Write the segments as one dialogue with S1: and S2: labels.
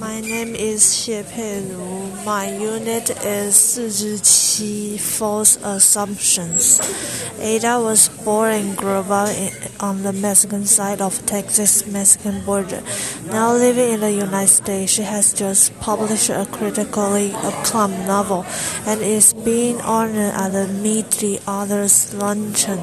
S1: My name is Xie Peiru. My unit is Suzuki False Assumptions. Ada was born and grew up on the Mexican side of Texas-Mexican border. Now living in the United States, she has just published a critically acclaimed novel and is being honored at the Meet the Others luncheon.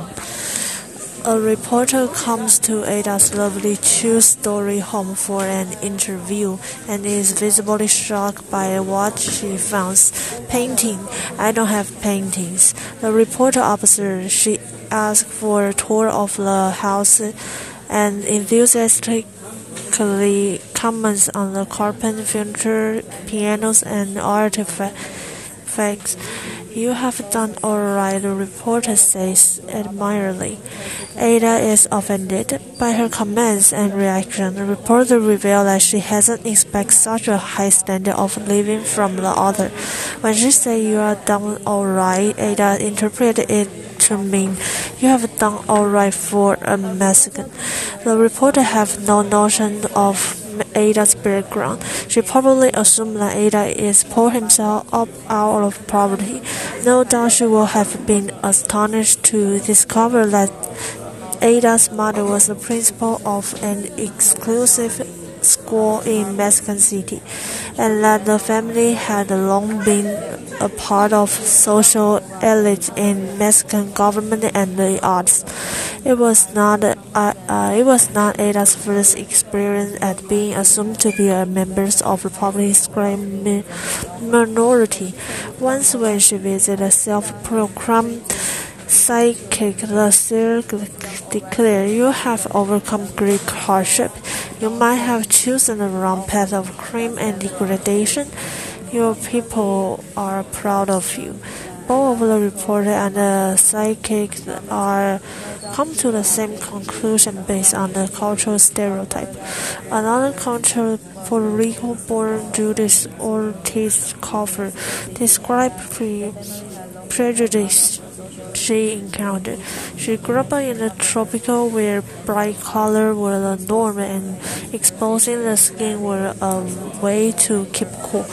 S1: A reporter comes to Ada's lovely two-story home for an interview and is visibly shocked by what she finds. Painting. I don't have paintings. The reporter observes. She asks for a tour of the house and enthusiastically comments on the carpet, furniture, pianos, and artifacts. You have done all right, the reporter says admiringly. Ada is offended by her comments and reaction. The reporter reveals that she hasn't expected such a high standard of living from the author. When she says you are done all right, Ada interpreted it to mean you have done all right for a Mexican. The reporter have no notion of Ada's background. She probably assumed that Ada is pull himself up out of poverty. No doubt she would have been astonished to discover that Ada's mother was the principal of an exclusive school in Mexican City, and that the family had long been a part of social elite in Mexican government and the arts. It was not uh, uh, it was not Ada's first experience at being assumed to be a member of the poverty-stricken minority. Once, when she visited a self-proclaimed psychic, the circle declared, "You have overcome great hardship. You might have chosen the wrong path of crime and degradation. Your people are proud of you." Both of the reporter and the psychic are come to the same conclusion based on the cultural stereotype. Another culture, Puerto Rico-born Judith Ortiz Cofer, described pre- prejudice she encountered. She grew up in a tropical where bright colors were the norm and exposing the skin were a way to keep cool.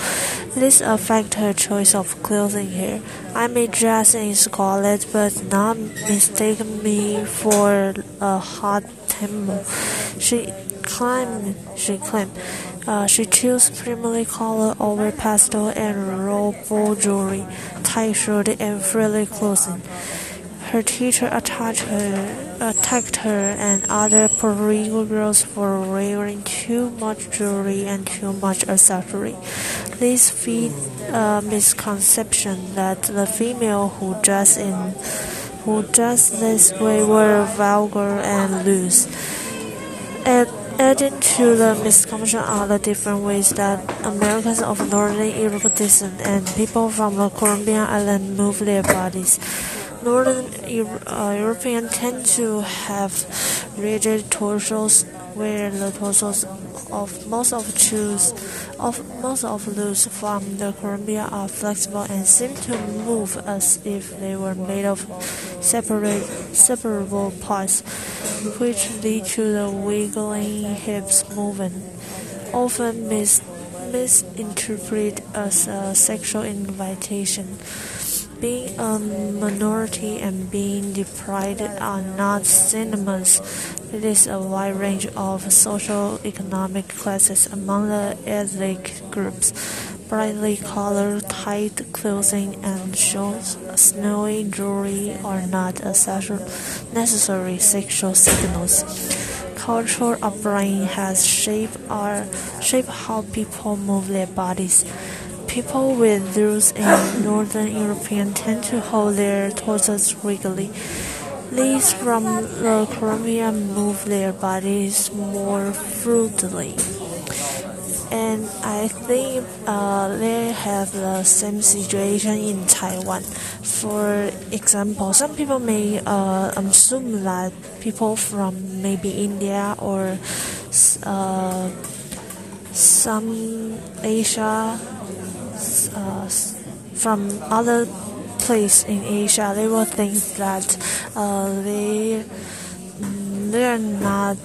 S1: This affected her choice of clothing here. I may dress in scarlet, but not mistake me for a hot temple. She claimed. She claimed. Uh, she chose primary color over pastel and robe jewelry, tight shirt and frilly clothing. Her teacher attacked her, attacked her and other Puerto Rican girls for wearing too much jewelry and too much accessory. This feed a misconception that the female who dress in who dress this way were vulgar and loose. And Adding to the misconception are the different ways that Americans of Northern European descent and people from the Caribbean island move their bodies. Northern uh, Europeans tend to have rigid torsos, where the torsos of most of Jews, of most of those from the Caribbean are flexible and seem to move as if they were made of separate, separable parts, which lead to the wiggling hips movement, often mis- misinterpreted as a sexual invitation. Being a minority and being deprived are not synonymous. It is a wide range of social economic classes among the ethnic groups. Brightly colored, tight clothing and shows snowy jewelry are not necessary sexual signals. Cultural upbringing has shaped our shaped how people move their bodies. People with roots in Northern European tend to hold their torsos regularly. These from the Caribbean move their bodies more fluidly. And I think uh, they have the same situation in Taiwan. For example, some people may uh, assume that people from maybe India or uh, some Asia uh, from other place in Asia, they will think that uh, they they are not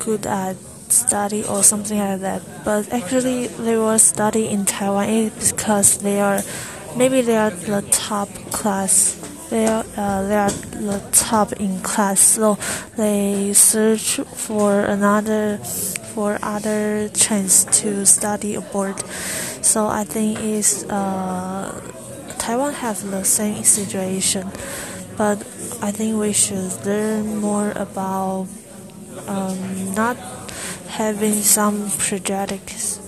S1: good at study or something like that. But actually, they will study in Taiwan because they are maybe they are the top class. They are uh, they are the top in class, so they search for another for other chance to study abroad. So I think is uh, Taiwan have the same situation, but I think we should learn more about um, not having some prejudice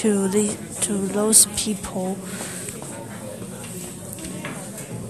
S1: to the to those people